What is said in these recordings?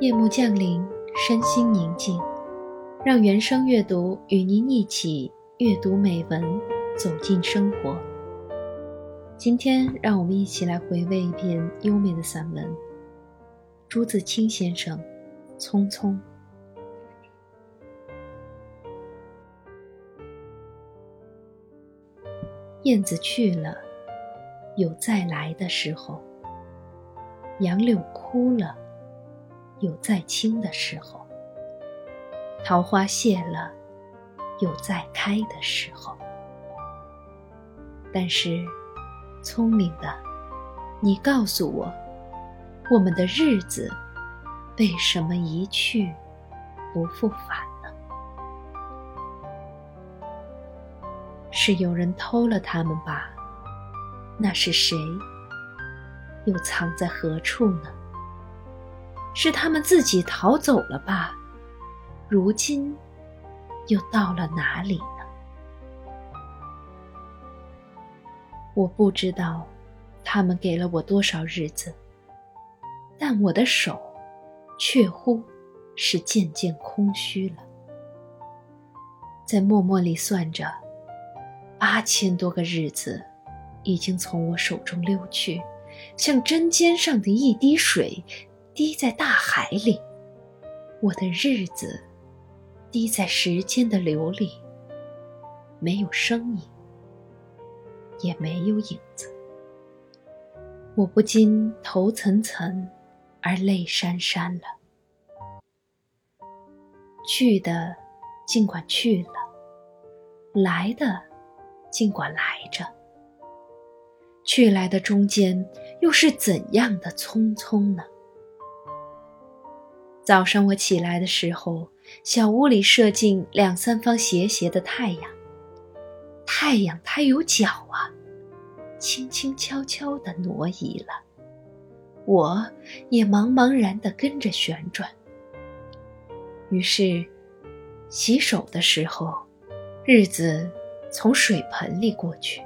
夜幕降临，身心宁静，让原声阅读与您一起阅读美文，走进生活。今天，让我们一起来回味一篇优美的散文——朱自清先生《匆匆》。燕子去了，有再来的时候；杨柳枯了。有再青的时候，桃花谢了，有再开的时候。但是，聪明的，你告诉我，我们的日子为什么一去不复返呢？是有人偷了他们吧？那是谁？又藏在何处呢？是他们自己逃走了吧？如今又到了哪里呢？我不知道他们给了我多少日子，但我的手确乎是渐渐空虚了。在默默里算着，八千多个日子已经从我手中溜去，像针尖上的一滴水。滴在大海里，我的日子滴在时间的流里，没有声音，也没有影子。我不禁头涔涔，而泪潸潸了。去的尽管去了，来的尽管来着。去来的中间，又是怎样的匆匆呢？早上我起来的时候，小屋里射进两三方斜斜的太阳。太阳它有脚啊，轻轻悄悄地挪移了，我也茫茫然地跟着旋转。于是，洗手的时候，日子从水盆里过去；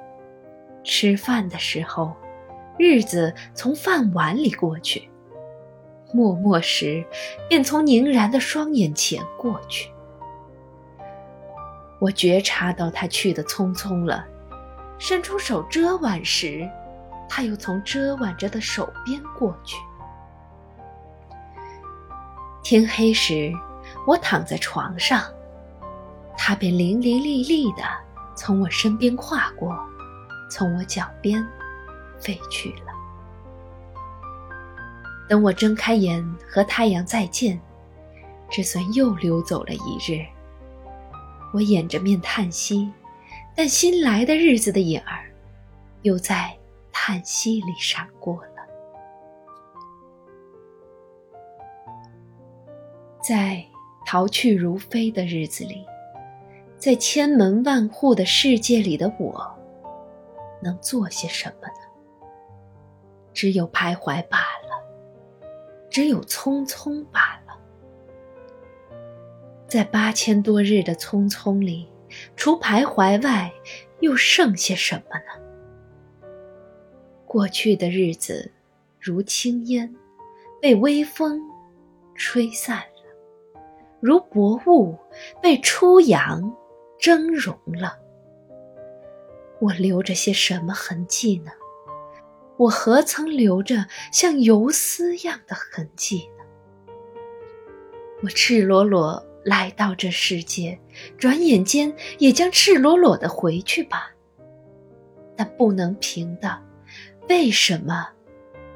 吃饭的时候，日子从饭碗里过去。默默时，便从凝然的双眼前过去。我觉察到他去的匆匆了，伸出手遮挽时，他又从遮挽着的手边过去。天黑时，我躺在床上，他便伶伶俐俐的从我身边跨过，从我脚边飞去了。等我睁开眼和太阳再见，这算又溜走了一日。我掩着面叹息，但新来的日子的影儿，又在叹息里闪过了。在逃去如飞的日子里，在千门万户的世界里的我，能做些什么呢？只有徘徊罢了。只有匆匆罢了，在八千多日的匆匆里，除徘徊外，又剩些什么呢？过去的日子如轻烟，被微风吹散了；如薄雾，被初阳蒸融了。我留着些什么痕迹呢？我何曾留着像游丝样的痕迹呢？我赤裸裸来到这世界，转眼间也将赤裸裸的回去吧。但不能平的，为什么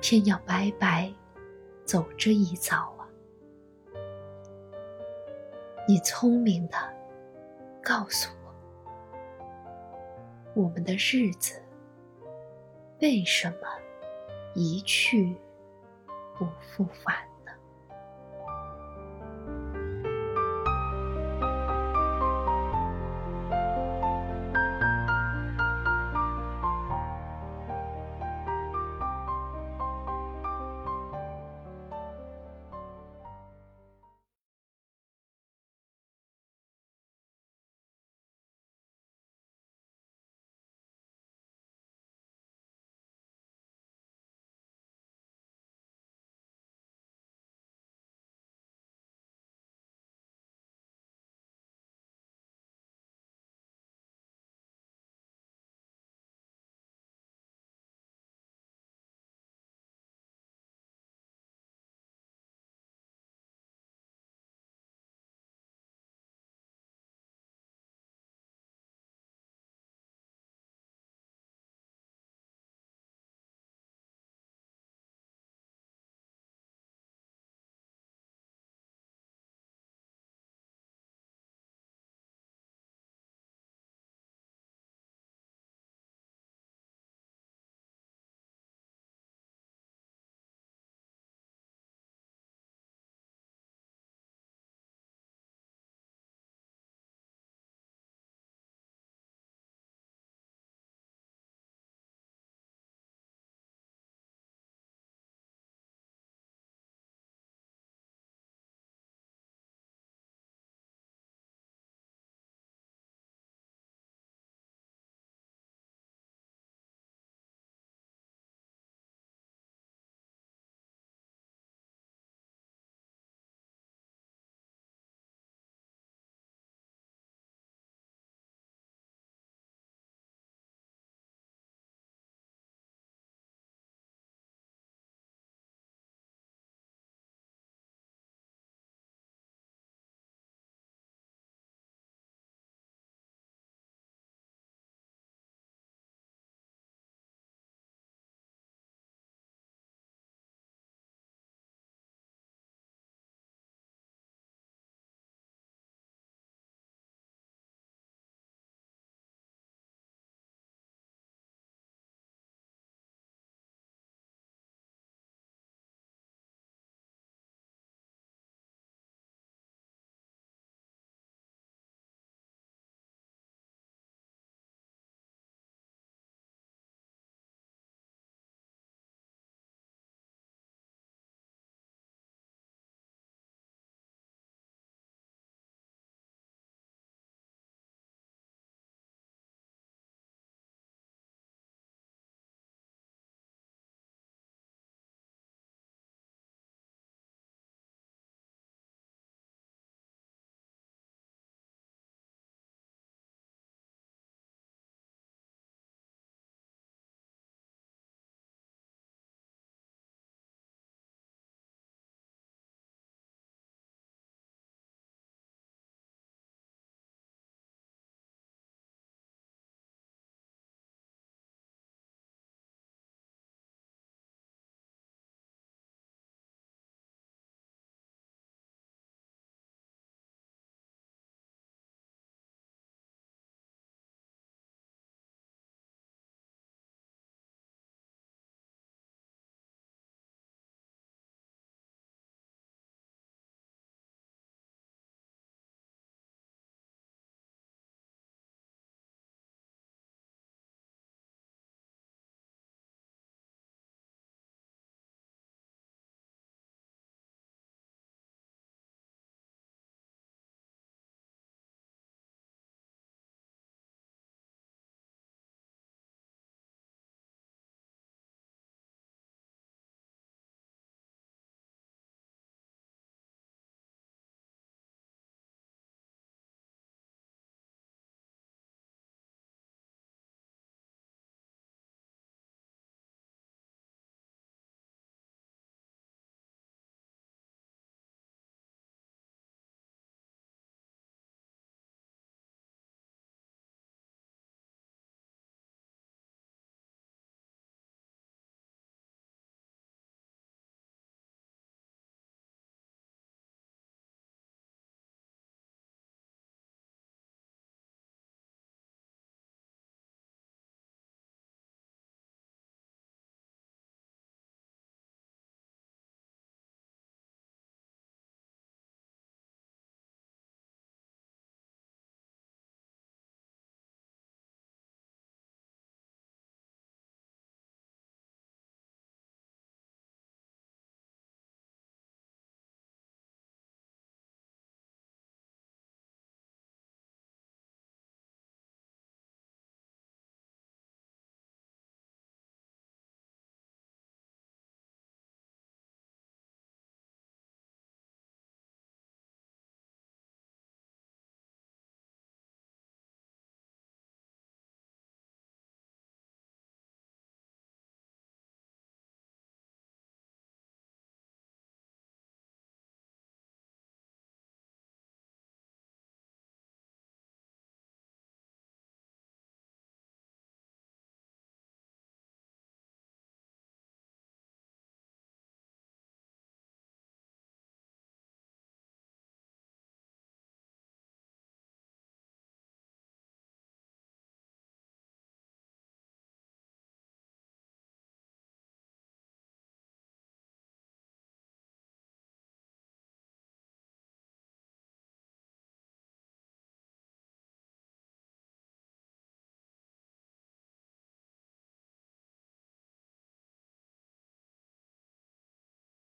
偏要白白走这一遭啊？你聪明的，告诉我，我们的日子。为什么一去不复返？